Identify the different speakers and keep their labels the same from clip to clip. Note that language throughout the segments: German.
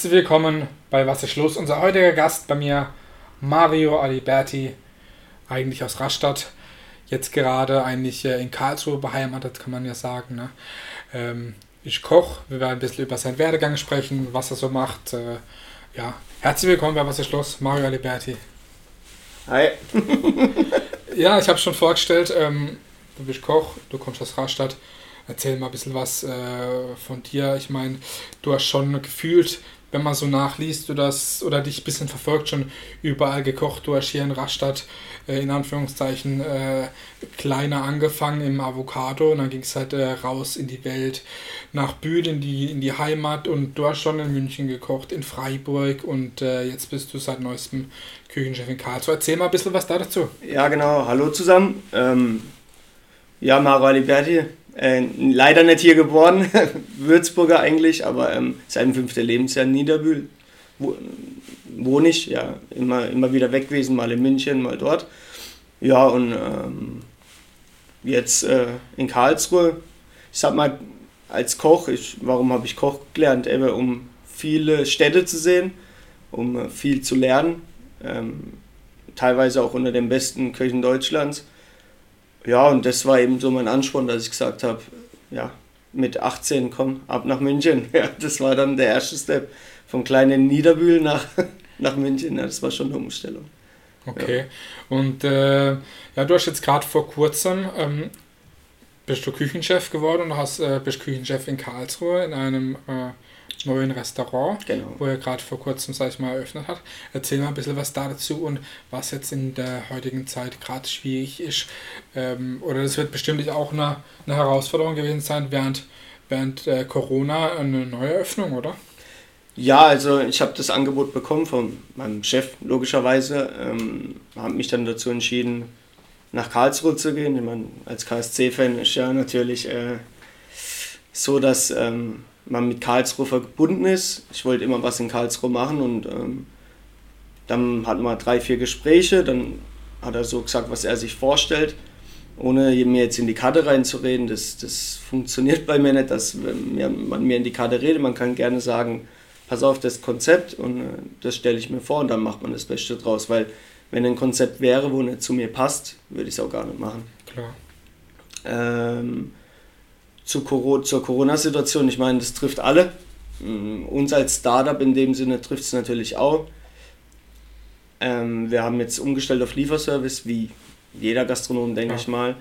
Speaker 1: Herzlich willkommen bei Was ist Schluss? Unser heutiger Gast bei mir, Mario Aliberti, eigentlich aus Rastatt, jetzt gerade eigentlich äh, in Karlsruhe beheimatet, kann man ja sagen. Ne? Ähm, ich koche, wir werden ein bisschen über seinen Werdegang sprechen, was er so macht. Äh, ja, herzlich willkommen bei Was ist Schluss? Mario Aliberti.
Speaker 2: Hi.
Speaker 1: ja, ich habe schon vorgestellt, ähm, du bist Koch, du kommst aus Rastatt. Erzähl mal ein bisschen was äh, von dir. Ich meine, du hast schon gefühlt, wenn man so nachliest du das, oder dich ein bisschen verfolgt, schon überall gekocht. Du hast hier in Rastatt äh, in Anführungszeichen äh, kleiner angefangen im Avocado und dann ging es halt äh, raus in die Welt, nach Bühl in die, in die Heimat und du hast schon in München gekocht, in Freiburg und äh, jetzt bist du seit neuestem Küchenchef in Karlsruhe. Erzähl mal ein bisschen was da dazu.
Speaker 2: Ja, genau. Hallo zusammen. Ähm, ja, Maro Aliberti, äh, leider nicht hier geboren, Würzburger eigentlich, aber ähm, sein fünfter Lebensjahr in Niederbühl. Wo, wohne ich, ja, immer, immer wieder weg gewesen, mal in München, mal dort. Ja, und ähm, jetzt äh, in Karlsruhe. Ich sag mal, als Koch, ich, warum habe ich Koch gelernt? Eben um viele Städte zu sehen, um äh, viel zu lernen. Ähm, teilweise auch unter den besten Köchen Deutschlands ja, und das war eben so mein Ansporn, dass ich gesagt habe, ja, mit 18 komm, ab nach München. Ja, das war dann der erste Step vom kleinen Niederbühl nach, nach München. Ja, das war schon eine Umstellung.
Speaker 1: Okay. Ja. Und äh, ja, du hast jetzt gerade vor kurzem ähm, bist du Küchenchef geworden und hast äh, bist Küchenchef in Karlsruhe in einem äh, neuen Restaurant, genau. wo er gerade vor kurzem, sag ich mal, eröffnet hat. Erzähl mal ein bisschen was dazu und was jetzt in der heutigen Zeit gerade schwierig ist. Ähm, oder das wird bestimmt auch eine, eine Herausforderung gewesen sein während, während äh, Corona eine neue Öffnung, oder?
Speaker 2: Ja, also ich habe das Angebot bekommen von meinem Chef, logischerweise. Ähm, habe mich dann dazu entschieden, nach Karlsruhe zu gehen. Ich meine, als KSC-Fan ist ja natürlich äh, so, dass ähm, man mit Karlsruhe verbunden ist. Ich wollte immer was in Karlsruhe machen und ähm, dann hatten wir drei, vier Gespräche. Dann hat er so gesagt, was er sich vorstellt, ohne mir jetzt in die Karte reinzureden. Das, das funktioniert bei mir nicht, dass man mir in die Karte redet. Man kann gerne sagen, pass auf das Konzept und äh, das stelle ich mir vor und dann macht man das Beste draus. Weil wenn ein Konzept wäre, wo nicht zu mir passt, würde ich es auch gar nicht machen.
Speaker 1: Klar.
Speaker 2: Ähm, zu Corona, zur Corona-Situation. Ich meine, das trifft alle. Mm, uns als Startup in dem Sinne trifft es natürlich auch. Ähm, wir haben jetzt umgestellt auf Lieferservice, wie jeder Gastronom, denke ja. ich mal.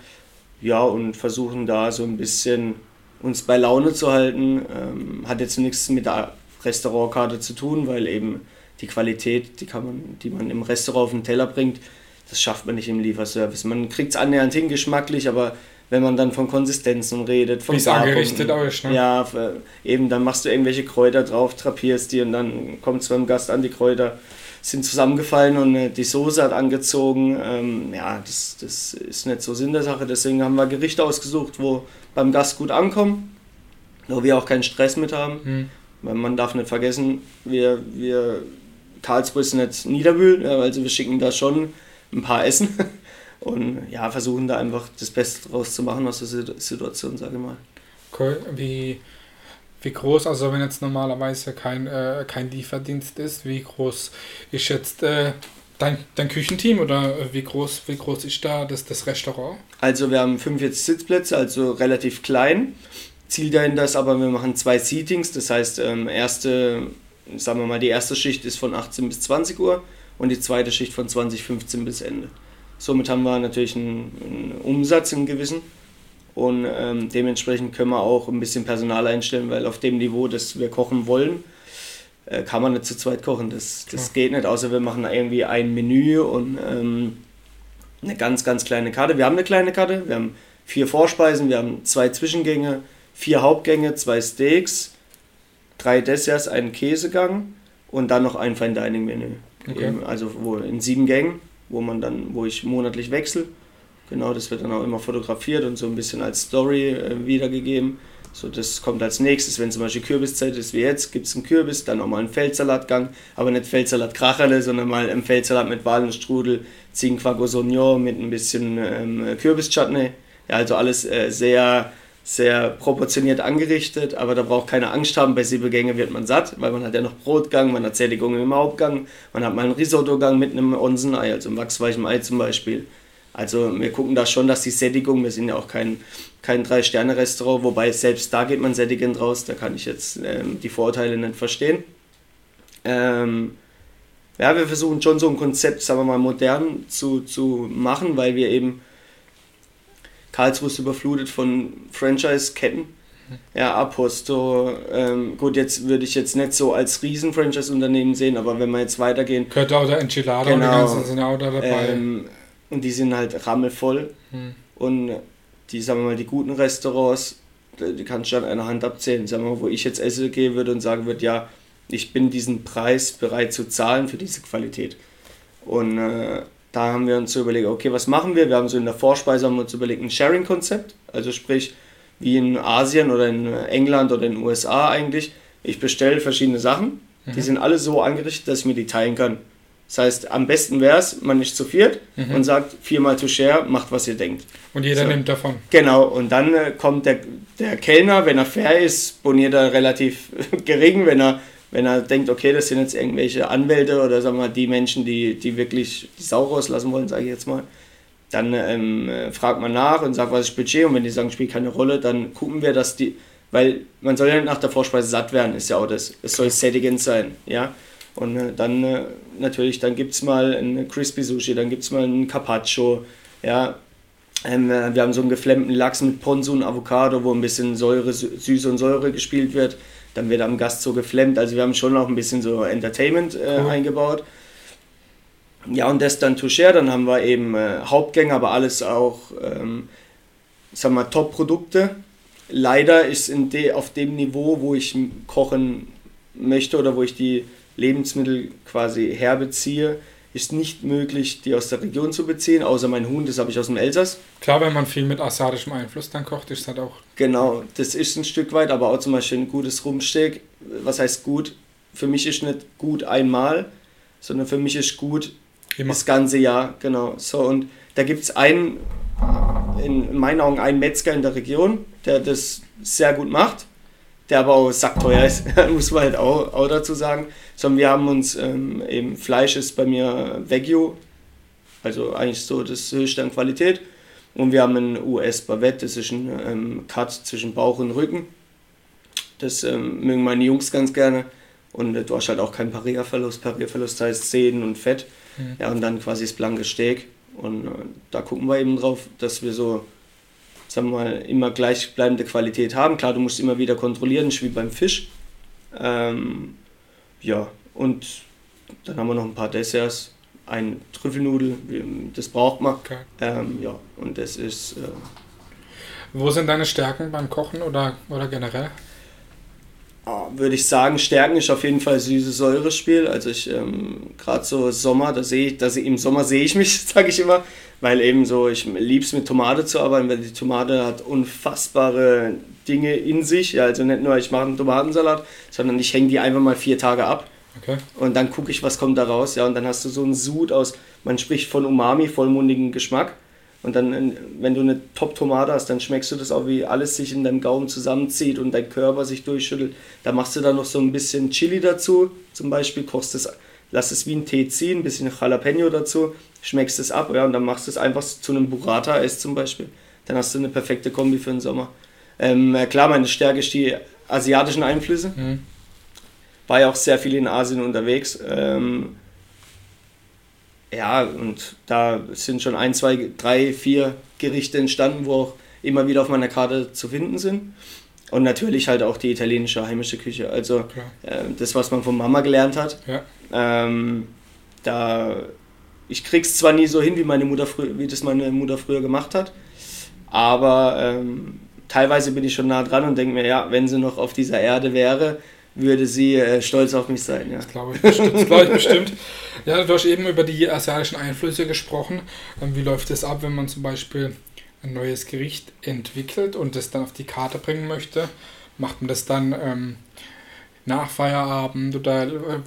Speaker 2: Ja, und versuchen da so ein bisschen uns bei Laune zu halten. Ähm, hat jetzt nichts mit der Restaurantkarte zu tun, weil eben die Qualität, die, kann man, die man im Restaurant auf den Teller bringt, das schafft man nicht im Lieferservice. Man kriegt es annähernd hin, geschmacklich, aber wenn man dann von Konsistenzen redet, von
Speaker 1: Wie es angerichtet ist,
Speaker 2: ne? Ja, eben, dann machst du irgendwelche Kräuter drauf, trapierst die und dann kommt es beim Gast an, die Kräuter sind zusammengefallen und äh, die Soße hat angezogen. Ähm, ja, das, das ist nicht so Sinn der Sache. Deswegen haben wir Gerichte ausgesucht, wo beim Gast gut ankommen, wo wir auch keinen Stress mit haben. Hm. Weil man darf nicht vergessen, wir, wir Karlsruhe ist nicht Niederbühl, also wir schicken da schon ein paar Essen. und ja, versuchen da einfach das Beste draus zu machen aus der Situation, sage ich mal.
Speaker 1: Cool. Wie, wie groß, also wenn jetzt normalerweise kein, äh, kein Lieferdienst ist, wie groß ist jetzt äh, dein, dein Küchenteam oder wie groß, wie groß ist da das, das Restaurant?
Speaker 2: Also wir haben 45 Sitzplätze, also relativ klein. Ziel dahinter ist aber, wir machen zwei Seatings, das heißt, ähm, erste, sagen wir mal, die erste Schicht ist von 18 bis 20 Uhr und die zweite Schicht von 2015 bis Ende. Somit haben wir natürlich einen, einen Umsatz im gewissen und ähm, dementsprechend können wir auch ein bisschen Personal einstellen, weil auf dem Niveau, das wir kochen wollen, äh, kann man nicht zu zweit kochen. Das, das geht nicht, außer wir machen irgendwie ein Menü und ähm, eine ganz, ganz kleine Karte. Wir haben eine kleine Karte, wir haben vier Vorspeisen, wir haben zwei Zwischengänge, vier Hauptgänge, zwei Steaks, drei Desserts, einen Käsegang und dann noch ein Fine Dining Menü. Okay. Also in sieben Gängen wo man dann, wo ich monatlich wechsle. Genau, das wird dann auch immer fotografiert und so ein bisschen als Story äh, wiedergegeben. So, das kommt als nächstes, wenn zum Beispiel Kürbiszeit ist wie jetzt, gibt es einen Kürbis, dann nochmal einen Feldsalatgang, aber nicht Feldsalat Kracherle, sondern mal einen Feldsalat mit Walnussstrudel, Ziegenquack mit ein bisschen ähm, Kürbischutney. Ja, also alles äh, sehr, sehr proportioniert angerichtet, aber da braucht keine Angst haben, bei sieben Gängen wird man satt, weil man hat ja noch Brotgang, man hat Sättigung im Hauptgang, man hat mal einen Risottogang mit einem Onsenei, also einem wachsweichen Ei zum Beispiel. Also wir gucken da schon, dass die Sättigung, wir sind ja auch kein, kein Drei-Sterne-Restaurant, wobei selbst da geht man sättigend raus, da kann ich jetzt ähm, die Vorteile nicht verstehen. Ähm, ja, wir versuchen schon so ein Konzept, sagen wir mal, modern zu, zu machen, weil wir eben Karlsruhe ist überflutet von Franchise-Ketten. Ja, Aposto, ähm, gut, jetzt würde ich jetzt nicht so als Riesen-Franchise-Unternehmen sehen, aber wenn wir jetzt weitergehen.
Speaker 1: Gehört auch der Enchilada
Speaker 2: Genau.
Speaker 1: und die ganzen sind auch da dabei.
Speaker 2: Ähm, und die sind halt rammelvoll.
Speaker 1: Hm.
Speaker 2: Und die, sagen wir mal, die guten Restaurants, die die kannst du an einer Hand abzählen. Sagen wir mal, wo ich jetzt essen gehen würde und sagen würde, ja, ich bin diesen Preis bereit zu zahlen für diese Qualität. Und äh, da haben wir uns so überlegt, okay, was machen wir? Wir haben so in der Vorspeise haben wir uns überlegt, ein Sharing-Konzept. Also sprich, wie in Asien oder in England oder in den USA eigentlich. Ich bestelle verschiedene Sachen. Die
Speaker 1: Mhm.
Speaker 2: sind alle so angerichtet, dass ich mir die teilen kann. Das heißt, am besten wäre es, man nicht zu viert
Speaker 1: Mhm.
Speaker 2: und sagt viermal to share, macht was ihr denkt.
Speaker 1: Und jeder
Speaker 2: so.
Speaker 1: nimmt davon.
Speaker 2: Genau, und dann äh, kommt der, der Kellner, wenn er fair ist, boniert er relativ gering, wenn er, wenn er denkt, okay, das sind jetzt irgendwelche Anwälte oder sagen wir mal die Menschen, die, die wirklich die Sau rauslassen wollen, sage ich jetzt mal. Dann ähm, äh, fragt man nach und sagt, was ist Budget und wenn die sagen, spielt keine Rolle, dann gucken wir, dass die, weil man soll ja nicht nach der Vorspeise satt werden, ist ja auch das, es soll sättigend sein, ja. Und äh, dann äh, natürlich, dann gibt es mal ein Crispy Sushi, dann gibt es mal ein Carpaccio, ja, ähm, äh, wir haben so einen geflammten Lachs mit Ponzu und Avocado, wo ein bisschen Säure, Sü- Süße und Säure gespielt wird. Dann wird am Gast so geflammt. Also wir haben schon auch ein bisschen so Entertainment äh,
Speaker 1: Cool.
Speaker 2: eingebaut. Ja, und das dann Toucher, dann haben wir eben äh, Hauptgänge, aber alles auch, ähm, wir mal, Top-Produkte. Leider ist in de, auf dem Niveau, wo ich kochen möchte oder wo ich die Lebensmittel quasi herbeziehe, ist nicht möglich, die aus der Region zu beziehen, außer mein Huhn, das habe ich aus dem Elsass.
Speaker 1: Klar, wenn man viel mit asiatischem Einfluss dann kocht, ist das auch.
Speaker 2: Genau, das ist ein Stück weit, aber auch zum Beispiel ein gutes Rumsteak. Was heißt gut? Für mich ist nicht gut einmal, sondern für mich ist gut
Speaker 1: Immer.
Speaker 2: das ganze Jahr. Genau. So, und da gibt es einen, in meinen Augen, einen Metzger in der Region, der das sehr gut macht, der aber auch sackteuer ist, muss man halt auch, auch dazu sagen. Sondern wir haben uns ähm, eben, Fleisch ist bei mir Wagyu, also eigentlich so das höchste an Qualität. Und wir haben ein US Bavette, das ist ein ähm, Cut zwischen Bauch und Rücken. Das ähm, mögen meine Jungs ganz gerne. Und äh, du hast halt auch keinen Pariga-Verlust. Pariga-Verlust heißt Zähnen und Fett.
Speaker 1: Mhm.
Speaker 2: Ja, und dann quasi das blanke Steak. Und äh, da gucken wir eben drauf, dass wir so, sagen wir mal, immer gleichbleibende Qualität haben. Klar, du musst immer wieder kontrollieren, nicht wie beim Fisch. Ähm, ja, und dann haben wir noch ein paar Desserts. Ein Trüffelnudel, das braucht man.
Speaker 1: Okay.
Speaker 2: Ähm, ja, und das ist, äh,
Speaker 1: Wo sind deine Stärken beim Kochen oder, oder generell?
Speaker 2: Würde ich sagen, Stärken ist auf jeden Fall süße Säurespiel. Also ich, ähm, gerade so Sommer, da sehe ich, da seh, im Sommer sehe ich mich, sage ich immer, weil eben so, ich liebe es mit Tomate zu arbeiten, weil die Tomate hat unfassbare Dinge in sich. Ja, also nicht nur, ich mache einen Tomatensalat, sondern ich hänge die einfach mal vier Tage ab.
Speaker 1: Okay.
Speaker 2: Und dann gucke ich, was kommt da raus. Ja, und dann hast du so einen Sud aus, man spricht von Umami, vollmundigen Geschmack. Und dann, äh, wenn du eine Top-Tomate hast, dann schmeckst du das auch, wie alles sich in deinem Gaumen zusammenzieht und dein Körper sich durchschüttelt. Da machst du dann noch so ein bisschen Chili dazu, zum Beispiel, kochst es, lass es wie ein Tee ziehen, ein bisschen Jalapeno dazu, schmeckst es ab, ja, und dann machst du es einfach zu einem Burrata-Ess zum Beispiel. Dann hast du eine perfekte Kombi für den Sommer. Ähm, äh, klar, meine Stärke ist die asiatischen Einflüsse
Speaker 1: Mhm.
Speaker 2: war ja auch sehr viel in Asien unterwegs. Ähm, ja, und da sind schon ein, zwei, drei, vier Gerichte entstanden, wo auch immer wieder auf meiner Karte zu finden sind. Und natürlich halt auch die italienische heimische Küche. Also äh, das, was man von Mama gelernt hat.
Speaker 1: Ja.
Speaker 2: Ähm, da, ich krieg's zwar nie so hin, wie, meine Mutter wie das meine Mutter früher gemacht hat, aber ähm, teilweise bin ich schon nah dran und denke mir, ja, wenn sie noch auf dieser Erde wäre, würde sie äh, stolz auf mich sein. Ja.
Speaker 1: Das glaube ich bestimmt. Das glaube ich bestimmt. Ja, du hast eben über die asiatischen Einflüsse gesprochen. Ähm, Wie läuft es ab, wenn man zum Beispiel ein neues Gericht entwickelt und das dann auf die Karte bringen möchte? Macht man das dann ähm, nach Feierabend oder äh,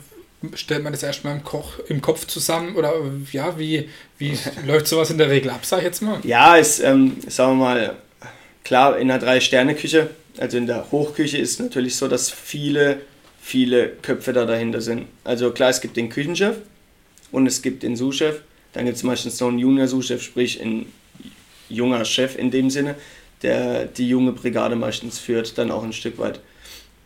Speaker 1: stellt man das erstmal im, Koch, im Kopf zusammen? Oder äh, ja, wie, wie läuft sowas in der Regel ab, sag ich jetzt mal?
Speaker 2: Ja, ist, ähm, sagen wir mal, klar, in einer Drei-Sterne-Küche, also in der Hochküche ist natürlich so, dass viele, viele Köpfe da dahinter sind. Also klar, es gibt den Küchenchef und es gibt den Sous-Chef. Dann gibt es meistens noch einen Junior-Sous-Chef, sprich ein junger Chef in dem Sinne, der die junge Brigade meistens führt, dann auch ein Stück weit.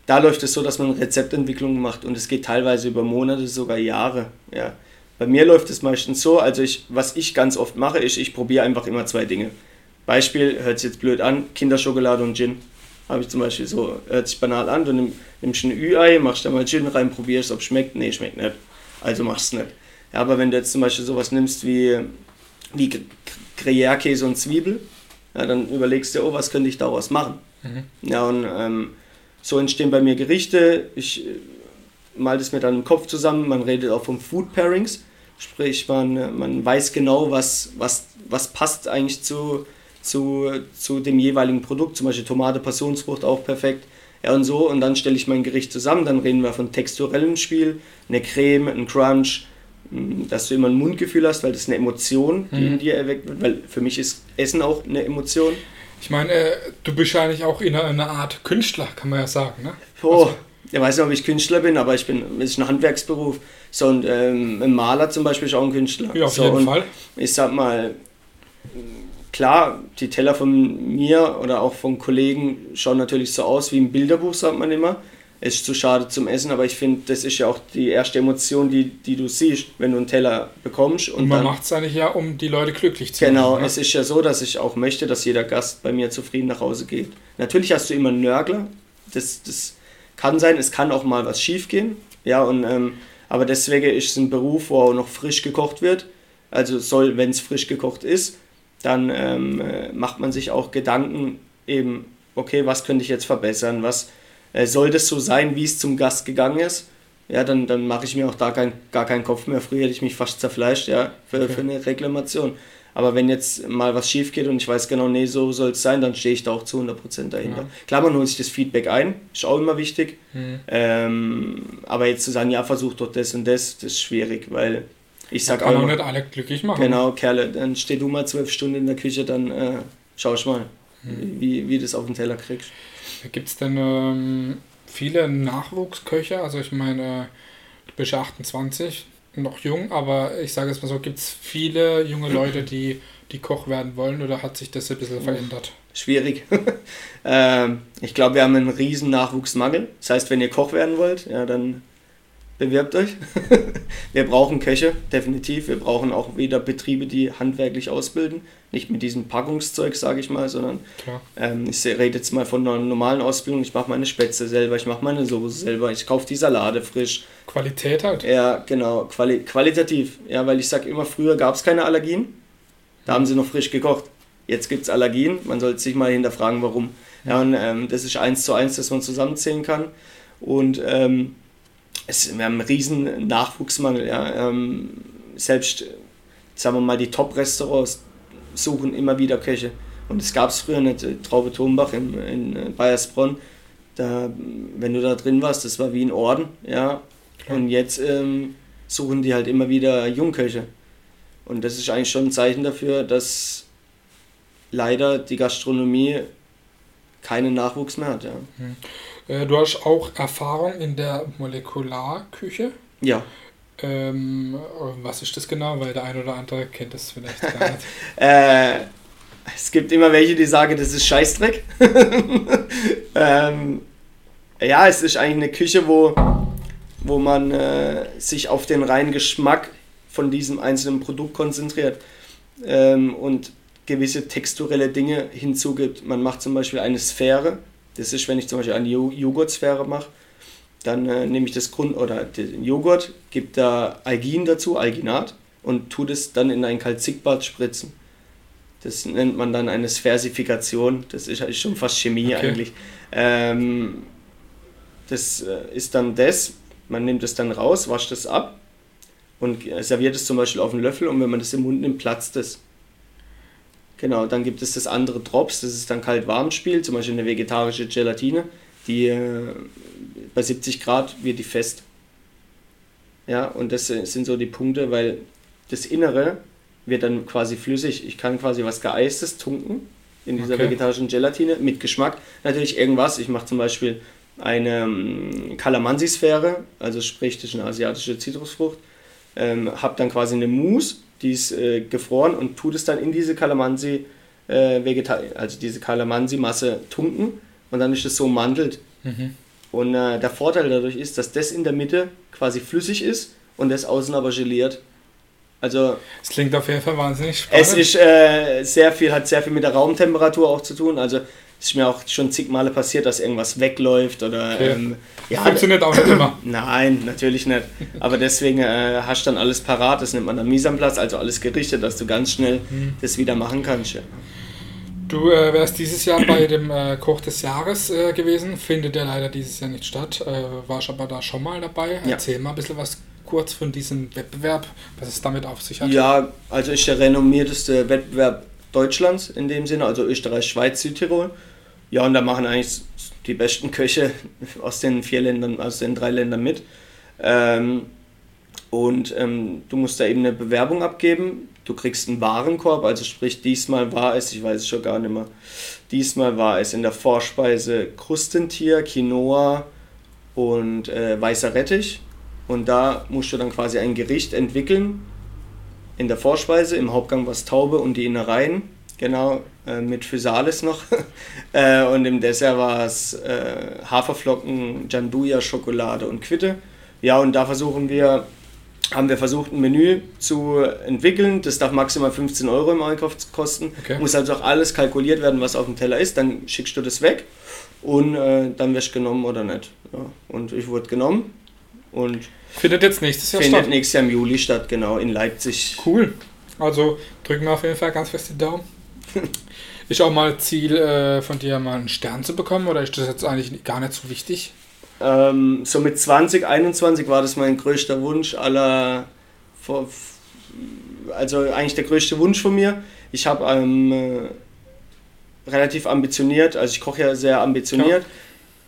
Speaker 2: Da läuft es so, dass man Rezeptentwicklung macht und es geht teilweise über Monate, sogar Jahre. Ja. Bei mir läuft es meistens so, also ich, was ich ganz oft mache, ist, ich probiere einfach immer zwei Dinge. Beispiel, hört sich jetzt blöd an, Kinderschokolade und Gin. Habe ich zum Beispiel so, hört sich banal an, du nimm, nimmst ein Ü-Ei, machst da mal Gin rein, probierst, ob es schmeckt. Nee, schmeckt nicht. Also machst du nicht. Ja, aber wenn du jetzt zum Beispiel sowas nimmst wie, wie Gruyère-Käse und Zwiebel, ja, dann überlegst du, oh, was könnte ich daraus machen? Mhm. Ja, und ähm, so entstehen bei mir Gerichte. Ich äh, mal das mir dann im Kopf zusammen. Man redet auch vom Food Pairings. Sprich, man, man weiß genau, was, was, was passt eigentlich zu, zu, zu dem jeweiligen Produkt. Zum Beispiel Tomate, Passionsfrucht auch perfekt. Ja, und so. Und dann stelle ich mein Gericht zusammen. Dann reden wir von texturellem Spiel, eine Creme, ein Crunch, hm, dass du immer ein Mundgefühl hast, weil das eine Emotion, die mhm. in dir erweckt wird. Weil für mich ist Essen auch eine Emotion.
Speaker 1: Ich meine, äh, du bist eigentlich auch in einer, einer, Art Künstler, kann man ja sagen. Ne?
Speaker 2: Oh, also, ich weiß nicht, ob ich Künstler bin, aber ich bin, es ist ein Handwerksberuf. So, und ähm, ein Maler zum Beispiel ist auch ein Künstler.
Speaker 1: Ja, auf
Speaker 2: so,
Speaker 1: jeden Fall.
Speaker 2: Ich sag mal, klar, die Teller von mir oder auch von Kollegen schauen natürlich so aus wie ein Bilderbuch, sagt man immer. Es ist zu schade zum Essen, aber ich finde, das ist ja auch die erste Emotion, die, die du siehst, wenn du einen Teller bekommst.
Speaker 1: Und, und man macht es eigentlich ja, um die Leute glücklich zu
Speaker 2: machen. Genau, ne? es ist ja so, dass ich auch möchte, dass jeder Gast bei mir zufrieden nach Hause geht. Natürlich hast du immer einen Nörgler, das, das kann sein, es kann auch mal was schief gehen. Ja, und, ähm, aber deswegen ist es ein Beruf, wo auch noch frisch gekocht wird. Also soll, wenn es frisch gekocht ist, dann ähm, äh, macht man sich auch Gedanken eben, okay, was könnte ich jetzt verbessern, was äh, soll das so sein, wie es zum Gast gegangen ist, ja, dann, dann mache ich mir auch da kein, gar keinen Kopf mehr. Früher hätte ich mich fast zerfleischt, ja, für, okay. für eine Reklamation. Aber wenn jetzt mal was schief geht und ich weiß genau, nee, so soll es sein, dann stehe ich da auch zu 100% dahinter. Ja. Klar, man holt sich das Feedback ein, ist auch immer wichtig. Mhm. Ähm, aber jetzt zu sagen, ja, versuch doch das und das, das ist schwierig, weil ich sag
Speaker 1: kann auch. Auch nicht alle glücklich machen.
Speaker 2: Genau, Kerle, dann steh du mal zwölf Stunden in der Küche, dann äh, schau ich mal, mhm. wie, wie du das auf den Teller kriegst.
Speaker 1: Gibt es denn ähm, viele Nachwuchsköche? Also ich meine, du bist 28, noch jung, aber ich sage es mal so, gibt es viele junge Leute, die, die Koch werden wollen oder hat sich das ein bisschen verändert?
Speaker 2: Schwierig. ähm, ich glaube, wir haben einen riesen Nachwuchsmangel. Das heißt, wenn ihr Koch werden wollt, ja, dann bewerbt euch. wir brauchen Köche, definitiv. Wir brauchen auch wieder Betriebe, die handwerklich ausbilden. Nicht mit diesem Packungszeug, sage ich mal, sondern ähm, ich rede jetzt mal von einer normalen Ausbildung. Ich mache meine Spätzle selber, ich mache meine Soße selber, ich kaufe die Salate frisch.
Speaker 1: Qualität halt.
Speaker 2: Ja, genau, quali qualitativ. Ja, weil ich sage immer, früher gab es keine Allergien. Da haben sie noch frisch gekocht. Jetzt gibt es Allergien. Man sollte sich mal hinterfragen, warum. Ja, und ähm, das ist eins zu eins, das man zusammenzählen kann. Und ähm, es, wir haben einen riesen Nachwuchsmangel. Ja. Ähm, selbst, sagen wir mal, die Top-Restaurants suchen immer wieder Köche. Und es gab es früher nicht. Traube Turmbach in, in Bayersbronn, da, wenn du da drin warst, das war wie ein Orden. Ja. Und jetzt ähm, suchen die halt immer wieder Jungköche. Und das ist eigentlich schon ein Zeichen dafür, dass leider die Gastronomie keinen Nachwuchs mehr hat. Ja.
Speaker 1: Äh, du hast auch Erfahrung in der Molekularküche.
Speaker 2: Ja.
Speaker 1: Ähm, was ist das genau? Weil der eine oder andere kennt das vielleicht gar nicht.
Speaker 2: äh, es gibt immer welche, die sagen, das ist Scheißdreck. ähm, ja, es ist eigentlich eine Küche, wo, wo man äh, sich auf den reinen Geschmack von diesem einzelnen Produkt konzentriert ähm, und gewisse texturelle Dinge hinzugibt. Man macht zum Beispiel eine Sphäre das ist, wenn ich zum Beispiel eine Joghurtsphäre mache, dann äh, nehme ich das Grund oder den Joghurt, gebe da Algin dazu, Alginat, und tue das dann in ein Kalzitbad spritzen. Das nennt man dann eine Sphärsifikation. Das ist, ist schon fast Chemie okay. eigentlich. Ähm, das äh, ist dann das. Man nimmt es dann raus, wascht es ab und serviert es zum Beispiel auf einen Löffel und wenn man das im Mund nimmt, platzt es. Genau, dann gibt es das andere Drops, das ist dann kalt-warm-Spiel, zum Beispiel eine vegetarische Gelatine, die äh, bei 70 Grad wird die fest. Ja, und das sind so die Punkte, weil das Innere wird dann quasi flüssig. Ich kann quasi was Geeistes tunken in dieser
Speaker 1: Okay.
Speaker 2: vegetarischen Gelatine mit Geschmack. Natürlich irgendwas. Ich mache zum Beispiel eine ähm, Kalamansi-Sphäre, also sprich, das ist eine asiatische Zitrusfrucht. Ähm, habe dann quasi eine Mousse, die ist äh, gefroren und tut es dann in diese Kalamansi, äh, also diese Kalamansi-Masse tunken und dann ist es so umwandelt.
Speaker 1: Mhm.
Speaker 2: Und äh, der Vorteil dadurch ist, dass das in der Mitte quasi flüssig ist und das außen aber geliert. Also
Speaker 1: Es klingt auf jeden Fall wahnsinnig spannend.
Speaker 2: es ist äh, sehr viel, hat sehr viel mit der Raumtemperatur auch zu tun. Also ist mir auch schon zig Male passiert, dass irgendwas wegläuft oder
Speaker 1: Okay.
Speaker 2: ähm, ja,
Speaker 1: Funktioniert auch nicht immer.
Speaker 2: Nein, natürlich nicht. Aber deswegen äh, hast du dann alles parat, das nennt man en place, also alles gerichtet, dass du ganz schnell
Speaker 1: Mhm.
Speaker 2: das wieder machen kannst.
Speaker 1: Du äh, wärst dieses Jahr bei dem äh, Koch des Jahres äh, gewesen, findet ja leider dieses Jahr nicht statt. Äh, warst aber da schon mal dabei.
Speaker 2: Ja.
Speaker 1: Erzähl mal ein bisschen was kurz von diesem Wettbewerb, was es damit auf sich hat.
Speaker 2: Ja, also ist der renommierteste Wettbewerb Deutschlands in dem Sinne, also Österreich, Schweiz, Südtirol. Ja, und da machen eigentlich die besten Köche aus den vier Ländern, aus den drei Ländern mit. Ähm, und ähm, du musst da eben eine Bewerbung abgeben. Du kriegst einen Warenkorb, also sprich, diesmal war es, ich weiß es schon gar nicht mehr, diesmal war es in der Vorspeise Krustentier, Quinoa und äh, weißer Rettich. Und da musst du dann quasi ein Gericht entwickeln. In der Vorspeise, im Hauptgang war es Taube und die Innereien, genau, äh, mit Physalis noch. äh, und im Dessert war es äh, Haferflocken, Gianduja, Schokolade und Quitte. Ja, und da versuchen wir, haben wir versucht, ein Menü zu entwickeln. Das darf maximal 15 Euro im Einkauf kosten.
Speaker 1: Okay.
Speaker 2: Muss also auch alles kalkuliert werden, was auf dem Teller ist. Dann schickst du das weg und äh, dann wirst du genommen oder nicht. Ja. Und ich wurde genommen und
Speaker 1: Findet jetzt nächstes Jahr
Speaker 2: findet
Speaker 1: statt.
Speaker 2: nächstes Jahr im Juli statt, genau, in Leipzig.
Speaker 1: Cool. Also drücken wir auf jeden Fall ganz fest die Daumen. Ist auch mal Ziel äh, von dir, mal einen Stern zu bekommen oder ist das jetzt eigentlich gar nicht so wichtig?
Speaker 2: Ähm, so mit 2021 war das mein größter Wunsch aller, also eigentlich der größte Wunsch von mir. Ich habe ähm, äh, relativ ambitioniert, also ich koche ja sehr ambitioniert,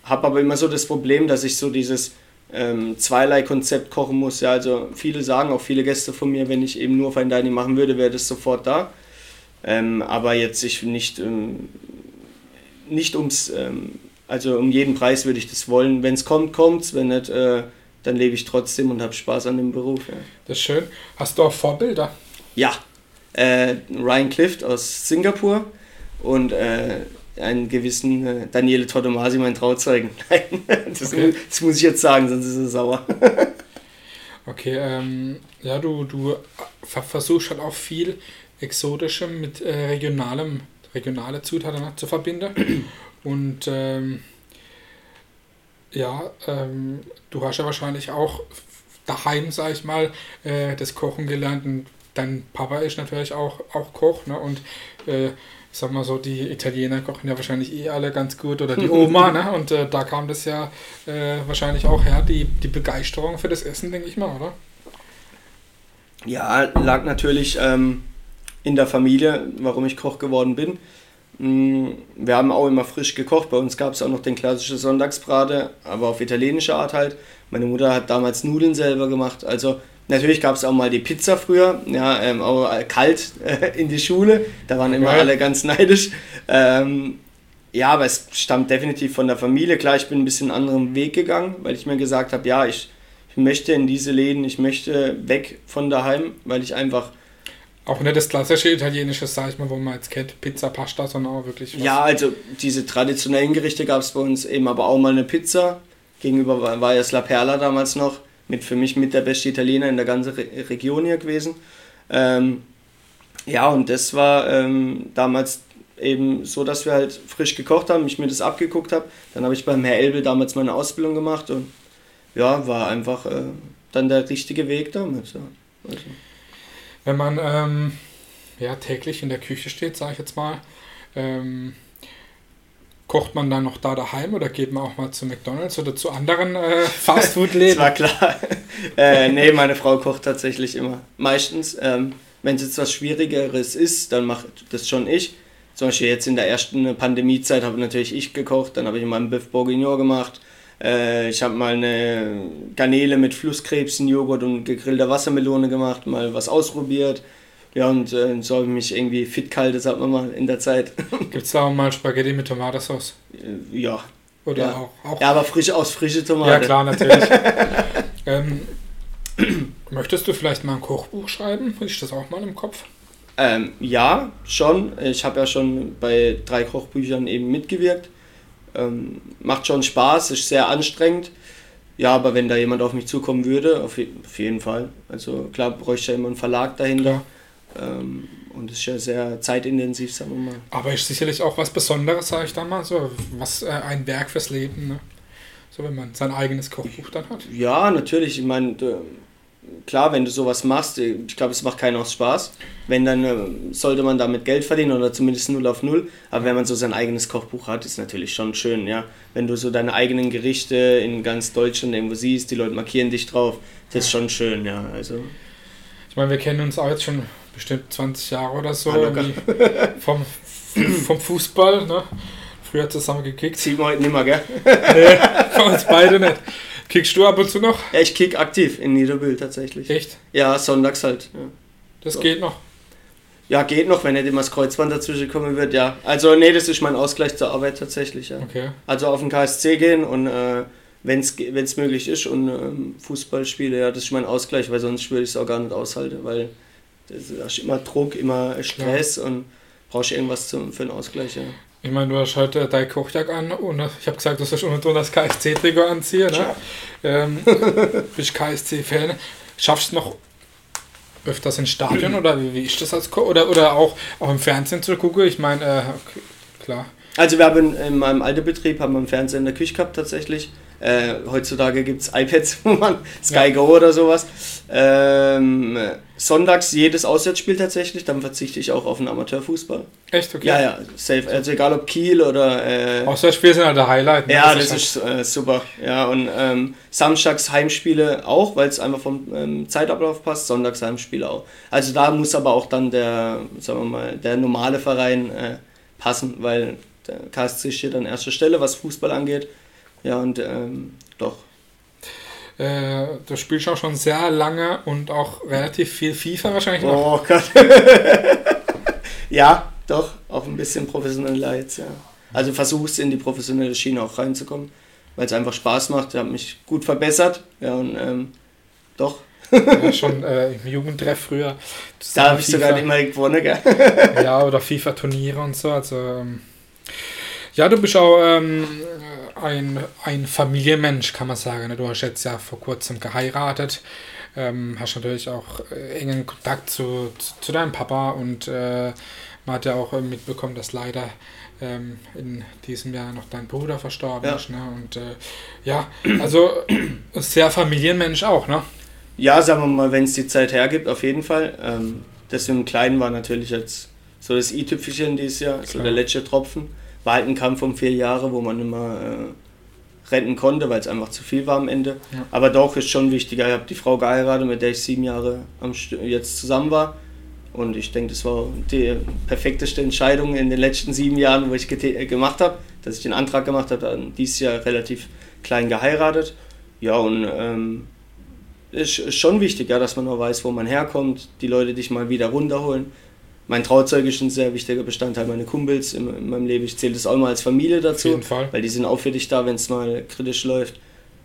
Speaker 2: habe aber immer so das Problem, dass ich so dieses ähm, Zweierlei-Konzept kochen muss. Ja, also viele sagen, auch viele Gäste von mir, wenn ich eben nur Fine Dining machen würde, wäre das sofort da. Ähm, aber jetzt ich nicht, ähm, nicht ums, ähm, also um jeden Preis würde ich das wollen. Wenn es kommt, kommt's. Wenn nicht, äh, dann lebe ich trotzdem und habe Spaß an dem Beruf. Ja,
Speaker 1: Das ist schön. Hast du auch Vorbilder?
Speaker 2: ja. Äh, Ryan Clift aus Singapur und äh, einen gewissen äh, Daniele Todomasi, mein Trauzeugen. Nein, das,
Speaker 1: Okay.
Speaker 2: mu das muss ich jetzt sagen, sonst ist er sauer.
Speaker 1: Okay, ähm, ja, du, du ver- versuchst halt auch viel Exotischem mit äh, regionalem, regionale Zutaten zu verbinden. Und ähm, ja, ähm, du hast ja wahrscheinlich auch daheim, sag ich mal, äh, das Kochen gelernt. Und dein Papa ist natürlich auch, auch Koch, ne? Und äh, ich sag mal so, die Italiener kochen ja wahrscheinlich eh alle ganz gut oder die Oma, ne? Und äh, da kam das ja äh, wahrscheinlich auch her, die, die Begeisterung für das Essen, denke ich mal, oder?
Speaker 2: Ja, lag natürlich ähm, in der Familie, warum ich Koch geworden bin. Mm, Wir haben auch immer frisch gekocht. Bei uns gab es auch noch den klassischen Sonntagsbrate, aber auf italienische Art halt. Meine Mutter hat damals Nudeln selber gemacht. Also natürlich gab es auch mal die Pizza früher, ja, ähm, auch äh, kalt äh, in die Schule. Da waren immer
Speaker 1: Ja.
Speaker 2: alle ganz neidisch. Ähm, ja, aber es stammt definitiv von der Familie. Klar, ich bin ein bisschen einen anderen Weg gegangen, weil ich mir gesagt habe, ja, ich, ich möchte in diese Läden, ich möchte weg von daheim, weil ich einfach
Speaker 1: Auch nicht das klassische italienische, sag ich mal, wo man jetzt kennt, Pizza, Pasta, sondern auch wirklich was.
Speaker 2: Ja, also diese traditionellen Gerichte gab es bei uns eben aber auch mal eine Pizza. Gegenüber war, war ja La Perla damals noch, mit für mich mit der beste Italiener in der ganzen Re Region hier gewesen. Ähm, ja, und das war ähm, damals eben so, dass wir halt frisch gekocht haben, ich mir das abgeguckt habe. Dann habe ich beim Herr Elbe damals meine Ausbildung gemacht und ja, war einfach äh, dann der richtige Weg damals. Ja. Also,
Speaker 1: Wenn man ähm, ja, täglich in der Küche steht, sag ich jetzt mal, ähm, kocht man dann noch da daheim oder geht man auch mal zu McDonalds oder zu anderen äh,
Speaker 2: Das
Speaker 1: Fastfood-Läden?
Speaker 2: war klar. äh, nee, meine Frau kocht tatsächlich immer. Meistens, ähm, wenn es jetzt was Schwierigeres ist, dann mache das schon ich. Zum Beispiel jetzt in der ersten Pandemiezeit habe natürlich ich gekocht, dann habe ich mal einen Bœuf Bourguignon gemacht. Äh, ich habe mal eine Garnele mit Flusskrebsen, Joghurt und gegrillter Wassermelone gemacht, mal was ausprobiert. Ja, und äh, so habe ich mich irgendwie fit gehalten, sagen wir mal, in der Zeit.
Speaker 1: Gibt es da auch mal Spaghetti mit Tomatensauce?
Speaker 2: Äh, ja.
Speaker 1: Oder
Speaker 2: ja.
Speaker 1: auch, auch?
Speaker 2: Ja, aber frisch aus frische Tomate.
Speaker 1: Ja, klar, natürlich. ähm, möchtest du vielleicht mal ein Kochbuch schreiben? Habe ich das auch mal im Kopf?
Speaker 2: Ähm, ja, schon. Ich habe ja schon bei drei Kochbüchern eben mitgewirkt. Ähm, macht schon Spaß, ist sehr anstrengend. Ja, aber wenn da jemand auf mich zukommen würde, auf, auf jeden Fall. Also klar bräuchte ich ja immer einen Verlag dahinter. Ähm, und ist ja sehr zeitintensiv, sagen wir mal.
Speaker 1: Aber ist sicherlich auch was Besonderes, sage ich dann mal, so was äh, ein Werk fürs Leben. Ne? So wenn man sein eigenes Kochbuch dann hat.
Speaker 2: Ja, natürlich. Ich meine, klar, wenn du sowas machst, ich glaube, es macht keinen aus Spaß. Wenn, dann äh, sollte man damit Geld verdienen oder zumindest null auf null. Aber wenn man so sein eigenes Kochbuch hat, ist natürlich schon schön, ja. Wenn du so deine eigenen Gerichte in ganz Deutschland irgendwo siehst, die Leute markieren dich drauf, das ist schon schön, ja. Also.
Speaker 1: Ich meine, wir kennen uns auch jetzt schon bestimmt 20 Jahre oder so vom, vom Fußball, ne? Früher zusammen gekickt.
Speaker 2: Sieht man heute nicht mehr, gell?
Speaker 1: Nee, von uns beide nicht. Kickst du ab und zu noch?
Speaker 2: Ja, ich kick aktiv in Niederbild tatsächlich.
Speaker 1: Echt?
Speaker 2: Ja, sonntags halt. Ja.
Speaker 1: Das
Speaker 2: So.
Speaker 1: geht noch.
Speaker 2: ja, geht noch, wenn nicht immer das Kreuzband dazwischen kommen wird, ja. Also, nee, das ist mein Ausgleich zur Arbeit tatsächlich, ja.
Speaker 1: Okay.
Speaker 2: Also auf den KSC gehen und äh, wenn es möglich ist und ähm, Fußball spiele, ja, das ist mein Ausgleich, weil sonst würde ich es auch gar nicht aushalten, weil das ist immer Druck, immer Stress und brauchst irgendwas zum, für einen Ausgleich, ja.
Speaker 1: Ich meine, du hast heute dein Kochjack an und ich habe gesagt, du sollst unten das KSC-Trikot anziehen. Ne? Ähm, bist KSC-Fan. Schaffst du noch öfters ins Stadion oder wie, wie ist das als Ko oder, oder auch, auch im Fernsehen zu gucken? Ich meine, äh, okay, klar.
Speaker 2: Also wir haben in meinem alten Betrieb haben wir einen Fernseher in der Küche gehabt tatsächlich. Äh, heutzutage gibt es iPads, wo man Sky
Speaker 1: Ja.
Speaker 2: Go oder sowas. Ähm, sonntags jedes Auswärtsspiel tatsächlich, dann verzichte ich auch auf den Amateurfußball.
Speaker 1: Echt, okay.
Speaker 2: Ja, ja, safe. Also egal ob Kiel oder äh,
Speaker 1: Auswärtsspiele sind halt der Highlight. ne?
Speaker 2: Ja, das
Speaker 1: halt-
Speaker 2: ist äh, super. Ja, und ähm, samstags Heimspiele auch, weil es einfach vom ähm, Zeitablauf passt, sonntags Heimspiele auch. Also da muss aber auch dann der, sagen wir mal, der normale Verein äh, passen, weil der KSC steht an erster Stelle, was Fußball angeht. Ja, und ähm, doch.
Speaker 1: Äh, du spielst auch schon sehr lange und auch relativ viel FIFA wahrscheinlich noch.
Speaker 2: Oh Gott. ja, doch, auch ein bisschen professioneller jetzt, ja. Also versuchst in die professionelle Schiene auch reinzukommen, weil es einfach Spaß macht. Ich habe mich gut verbessert. Ja, und ähm, doch.
Speaker 1: Ja, schon äh, im Jugendtreff früher.
Speaker 2: Da habe ich
Speaker 1: FIFA.
Speaker 2: sogar immer gewonnen, gell?
Speaker 1: Ja, oder FIFA-Turniere und so. Also, ähm, ja, du bist auch ähm, ein, ein Familienmensch, kann man sagen. ne? Du hast jetzt ja vor kurzem geheiratet. Ähm, hast natürlich auch äh, engen Kontakt zu, zu, zu deinem Papa und äh, man hat ja auch äh, mitbekommen, dass leider ähm, in diesem Jahr noch dein Bruder verstorben
Speaker 2: Ja.
Speaker 1: ist. Ne? Und äh, ja, also sehr Familienmensch auch, ne?
Speaker 2: Ja, sagen wir mal, wenn es die Zeit hergibt, auf jeden Fall. Ähm, das mit dem Kleinen war natürlich jetzt so das i-Tüpfelchen dieses Jahr, so
Speaker 1: Klar.
Speaker 2: der letzte Tropfen. War halt ein Kampf um vier Jahre, wo man immer äh, retten konnte, weil es einfach zu viel war am Ende.
Speaker 1: Ja.
Speaker 2: Aber doch ist schon wichtiger. Ich habe die Frau geheiratet, mit der ich sieben Jahre am St jetzt zusammen war. Und ich denke, das war die perfekteste Entscheidung in den letzten sieben Jahren, wo ich äh, gemacht habe, dass ich den Antrag gemacht habe, dann dieses Jahr relativ klein geheiratet. Ja, und ähm, ist, schon wichtig, ja, dass man noch weiß, wo man herkommt, die Leute dich mal wieder runterholen. Mein Trauzeug ist ein sehr wichtiger Bestandteil meiner Kumpels in, in meinem Leben. Ich zähle das auch mal als Familie
Speaker 1: Auf
Speaker 2: dazu,
Speaker 1: jeden Fall.
Speaker 2: weil die sind auch für dich da, wenn es mal kritisch läuft.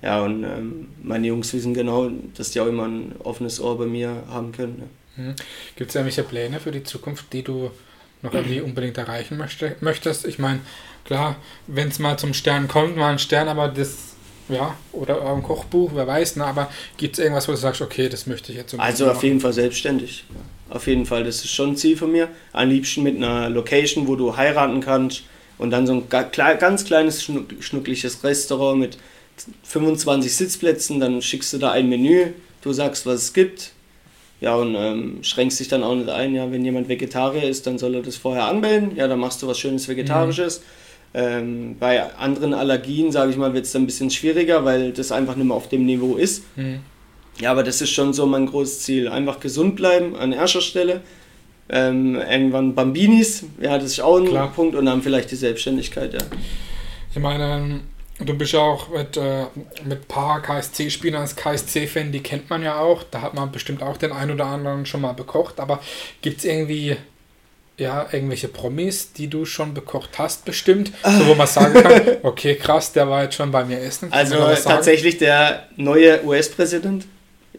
Speaker 2: Ja, und ähm, meine Jungs wissen genau, dass die auch immer ein offenes Ohr bei mir haben können. Ja.
Speaker 1: Gibt es irgendwelche Pläne für die Zukunft, die du noch irgendwie unbedingt erreichen möchte, möchtest? Ich meine, klar, wenn es mal zum Stern kommt, mal ein Stern, aber das, ja, oder ein Kochbuch, wer weiß, ne? aber gibt es irgendwas, wo du sagst, okay, das möchte ich jetzt so
Speaker 2: Also auf jeden Fall selbstständig. Auf jeden Fall, das ist schon ein Ziel von mir. Am liebsten mit einer Location, wo du heiraten kannst und dann so ein ganz kleines, schnuck- schnuckliches Restaurant mit 25 Sitzplätzen, dann schickst du da ein Menü, du sagst, was es gibt. Ja, und ähm, schränkst dich dann auch nicht ein, ja, wenn jemand Vegetarier ist, dann soll er das vorher anmelden. Ja, dann machst du was schönes Vegetarisches. Ähm, bei anderen Allergien, sage ich mal, wird es dann ein bisschen schwieriger, weil das einfach nicht mehr auf dem Niveau ist.
Speaker 1: Mhm.
Speaker 2: Ja, aber das ist schon so mein großes Ziel. Einfach gesund bleiben an erster Stelle. Ähm, irgendwann Bambinis, ja, das ist auch ein
Speaker 1: Klar.
Speaker 2: Punkt. Und dann vielleicht die Selbstständigkeit, ja.
Speaker 1: Ich meine, Du bist ja auch mit, äh, mit ein paar KSC-Spielern als KSC-Fan, die kennt man ja auch. Da hat man bestimmt auch den einen oder anderen schon mal bekocht. Aber gibt es irgendwie ja, irgendwelche Promis, die du schon bekocht hast, bestimmt? So, wo man sagen kann, okay, krass, der war jetzt schon bei mir essen. Kann
Speaker 2: Also tatsächlich der neue US-Präsident,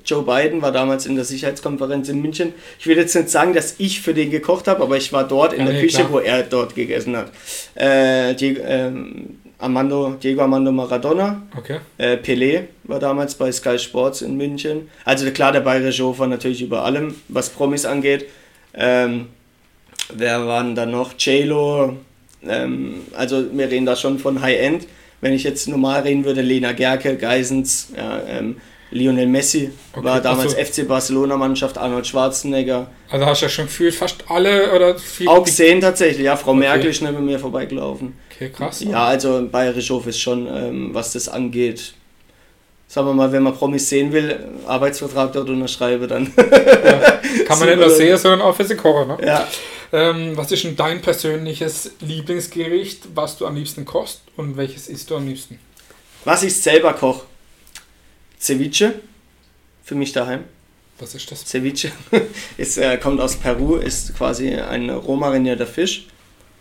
Speaker 2: Joe Biden, war damals in der Sicherheitskonferenz in München. Ich will jetzt nicht sagen, dass ich für den gekocht habe, aber ich war dort in
Speaker 1: Ja,
Speaker 2: der
Speaker 1: nee,
Speaker 2: Küche,
Speaker 1: klar.
Speaker 2: wo er dort gegessen hat. Äh, die, ähm, Armando, Diego Armando Maradona,
Speaker 1: Okay.
Speaker 2: äh, Pelé war damals bei Sky Sports in München. Also klar, der bayerische Hof war natürlich über allem, was Promis angeht. Ähm, wer waren da noch? J-Lo. Ähm, also wir reden da schon von High-End. Wenn ich jetzt normal reden würde, Lena Gerke, Geisens, ja, ähm, Lionel Messi
Speaker 1: Okay,
Speaker 2: war damals
Speaker 1: ach
Speaker 2: FC Barcelona-Mannschaft, Arnold Schwarzenegger.
Speaker 1: Also hast du ja schon gefühlt fast alle oder viel.
Speaker 2: Auch gesehen tatsächlich, ja, Frau
Speaker 1: Okay.
Speaker 2: Merkel ist neben mir vorbeigelaufen.
Speaker 1: Okay, krass.
Speaker 2: Ja, also Bayerisch Hof ist schon, ähm, was das angeht, sagen wir mal, wenn man Promis sehen will, Arbeitsvertrag dort unterschreibe, dann.
Speaker 1: Ja. Kann man nicht nur sehen, sondern auch für sie kochen. Ne?
Speaker 2: ja.
Speaker 1: Ähm, was ist denn dein persönliches Lieblingsgericht, was du am liebsten kochst und welches isst du am liebsten?
Speaker 2: Was ich selber koche, Ceviche, für mich daheim.
Speaker 1: Was ist das?
Speaker 2: Ceviche ist, äh, kommt aus Peru, ist quasi ein rohmarinierter Fisch.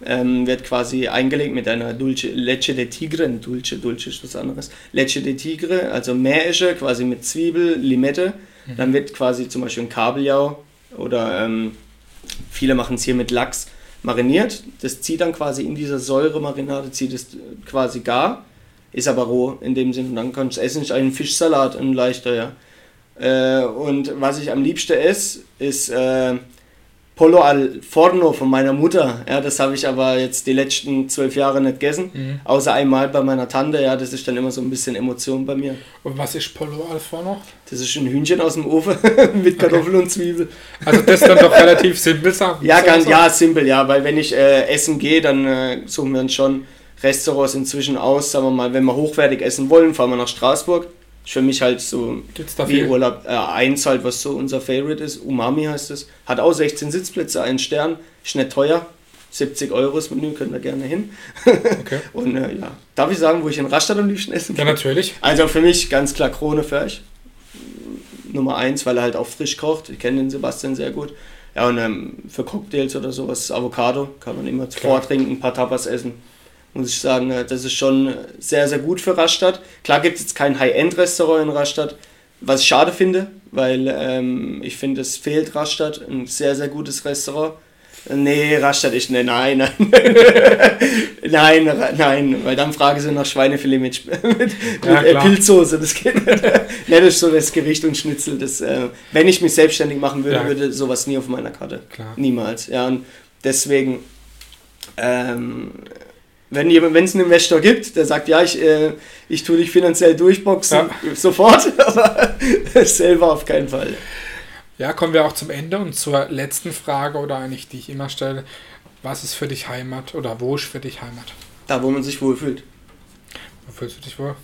Speaker 2: Ähm, wird quasi eingelegt mit einer Dulce, Leche de Tigre, ein Dulce, Dulce ist was anderes. Leche de Tigre, also Meeresche, quasi mit Zwiebel, Limette. Dann wird quasi zum Beispiel ein Kabeljau oder ähm, viele machen es hier mit Lachs mariniert. Das zieht dann quasi in dieser Säuremarinade, zieht es quasi gar, ist aber roh in dem Sinne. Und dann kannst du es essen, ist ein Fischsalat, ein leichter, ja. Äh, und was ich am liebsten esse, ist äh, Polo al Forno von meiner Mutter. Ja, das habe ich aber jetzt die letzten zwölf Jahre nicht gegessen.
Speaker 1: Mhm.
Speaker 2: Außer einmal bei meiner Tante. Ja, das ist dann immer so ein bisschen Emotion bei mir.
Speaker 1: Und was ist Polo al Forno?
Speaker 2: Das ist ein Hühnchen aus dem Ofen mit Kartoffeln und Zwiebel.
Speaker 1: Also das ist dann doch relativ simpel sagen.
Speaker 2: Ja, ganz, ja, simpel, ja, weil wenn ich äh, essen gehe, dann äh, suchen wir uns schon Restaurants inzwischen aus. Sagen wir mal, wenn wir hochwertig essen wollen, fahren wir nach Straßburg. Ist für mich halt so wie
Speaker 1: viel?
Speaker 2: Urlaub äh, eins halt, was so unser Favorite ist. Umami heißt es. Hat auch 16 Sitzplätze, einen Stern. Ist nicht teuer. 70 Euro das Menü, könnt ihr gerne hin.
Speaker 1: Okay.
Speaker 2: Und äh, ja, darf ich sagen, wo ich in Rastatt am liebsten essen
Speaker 1: Ja,
Speaker 2: kann?
Speaker 1: natürlich.
Speaker 2: Also für mich ganz klar Krone Förch. Nummer eins, weil er halt auch frisch kocht. Ich kenne den Sebastian sehr gut. Ja, und ähm, für Cocktails oder sowas, Avocado, kann man immer vortrinken, ein paar Tapas essen. Muss ich sagen, äh, das ist schon äh, sehr, sehr gut für Rastatt. Klar gibt es jetzt kein High-End-Restaurant in Rastatt, was ich schade finde, weil ähm, ich finde, es fehlt Rastatt, ein sehr, sehr gutes Restaurant. Nee, Rastatt ist ne, nein, nein. nein, nein, weil dann frage sie nach Schweinefilet mit, mit, mit
Speaker 1: Ja,
Speaker 2: äh. Pilzsoße. Das geht nicht. nee, das ist so das Gericht und Schnitzel. Das, äh, wenn ich mich selbstständig machen würde,
Speaker 1: Ja.
Speaker 2: würde sowas nie auf meiner Karte.
Speaker 1: Klar.
Speaker 2: Niemals. Ja, und deswegen, ähm, wenn es einen Investor gibt, der sagt, ja, ich, äh, ich tue dich finanziell durchboxen, sofort, aber selber auf keinen Fall.
Speaker 1: Ja, kommen wir auch zum Ende und zur letzten Frage oder eigentlich, die ich immer stelle. Was ist für dich Heimat oder wo ist für dich Heimat?
Speaker 2: Da, wo man sich wohlfühlt.
Speaker 1: Wo fühlst du dich wohl?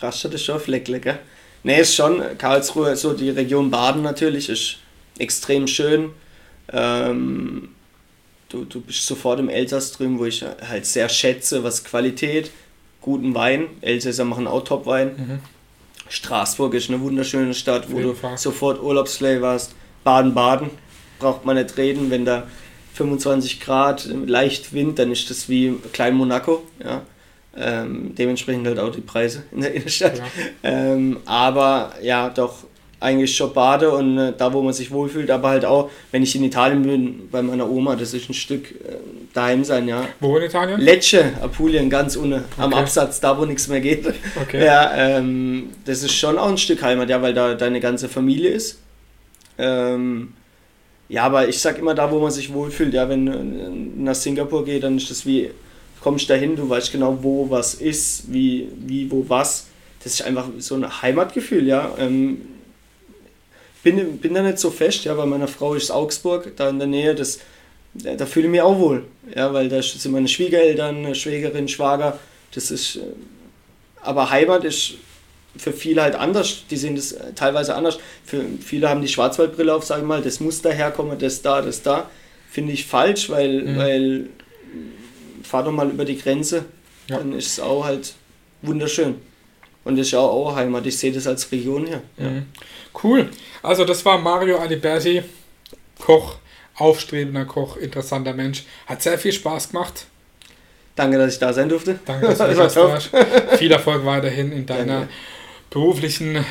Speaker 2: Rastatt ist schon Fleckle, gell? Nee, ist schon. Karlsruhe, so die Region Baden natürlich, ist extrem schön. Ähm, du, du bist sofort im Elsass drüben, wo ich halt sehr schätze, was Qualität, guten Wein. Elsässer machen auch Top-Wein.
Speaker 1: Mhm.
Speaker 2: Straßburg ist eine wunderschöne Stadt, wo du
Speaker 1: Fall.
Speaker 2: sofort Urlaubsflavor hast. Baden-Baden braucht man nicht reden, wenn da 25 Grad, leicht Wind, dann ist das wie Klein Monaco. Ja. Ähm, dementsprechend halt auch die Preise in der Innenstadt.
Speaker 1: Ja.
Speaker 2: Ähm, aber ja, doch eigentlich schon Bade und äh, da, wo man sich wohlfühlt, aber halt auch, wenn ich in Italien bin, bei meiner Oma, das ist ein Stück äh, daheim sein, ja.
Speaker 1: Wo in Italien?
Speaker 2: Lecce, Apulien, ganz unten am
Speaker 1: Okay.
Speaker 2: Absatz, da wo nichts mehr geht.
Speaker 1: Okay.
Speaker 2: Ja, ähm, das ist schon auch ein Stück Heimat, ja, weil da deine ganze Familie ist. Ähm, ja, aber ich sag immer da, wo man sich wohlfühlt. Ja, wenn du nach Singapur geht, dann ist das wie, kommst dahin, du weißt genau, wo was ist, wie, wie, wo was. Das ist einfach so ein Heimatgefühl, ja. Ähm, bin, bin da nicht so fest, ja, bei meiner Frau ist Augsburg, da in der Nähe, das, da, da fühle ich mich auch wohl, ja, weil da sind meine Schwiegereltern, Schwägerin, Schwager, das ist, äh, aber Heimat ist für viele halt anders, die sehen das äh, teilweise anders. Für viele haben die Schwarzwaldbrille auf, sage ich mal, das muss daherkommen, das da, das da. Finde ich falsch, weil,
Speaker 1: Mhm.
Speaker 2: weil fahr doch mal über die Grenze,
Speaker 1: Ja.
Speaker 2: dann ist es auch halt wunderschön. Und das ist auch, auch Heimat. Ich sehe das als Region hier. Ja.
Speaker 1: Mhm. Cool. Also das war Mario Aliberti, Koch, aufstrebender Koch, interessanter Mensch. Hat sehr viel Spaß gemacht.
Speaker 2: Danke, dass ich da sein durfte.
Speaker 1: Danke, dass du da warst. Viel Erfolg weiterhin in deiner
Speaker 2: Danke.
Speaker 1: beruflichen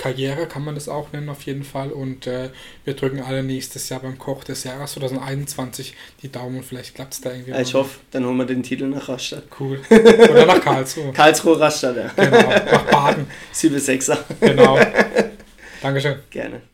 Speaker 1: Karriere, kann man das auch nennen, auf jeden Fall. Und äh, wir drücken alle nächstes Jahr beim Koch des Jahres 2021 die Daumen und vielleicht klappt es da irgendwie.
Speaker 2: Ich
Speaker 1: mal.
Speaker 2: hoffe, dann holen wir den Titel nach Rastatt.
Speaker 1: Cool. Oder nach Karlsruhe.
Speaker 2: Karlsruhe Rastatt, ja.
Speaker 1: Genau. Nach Baden.
Speaker 2: 7-6er.
Speaker 1: Genau. Dankeschön.
Speaker 2: Gerne.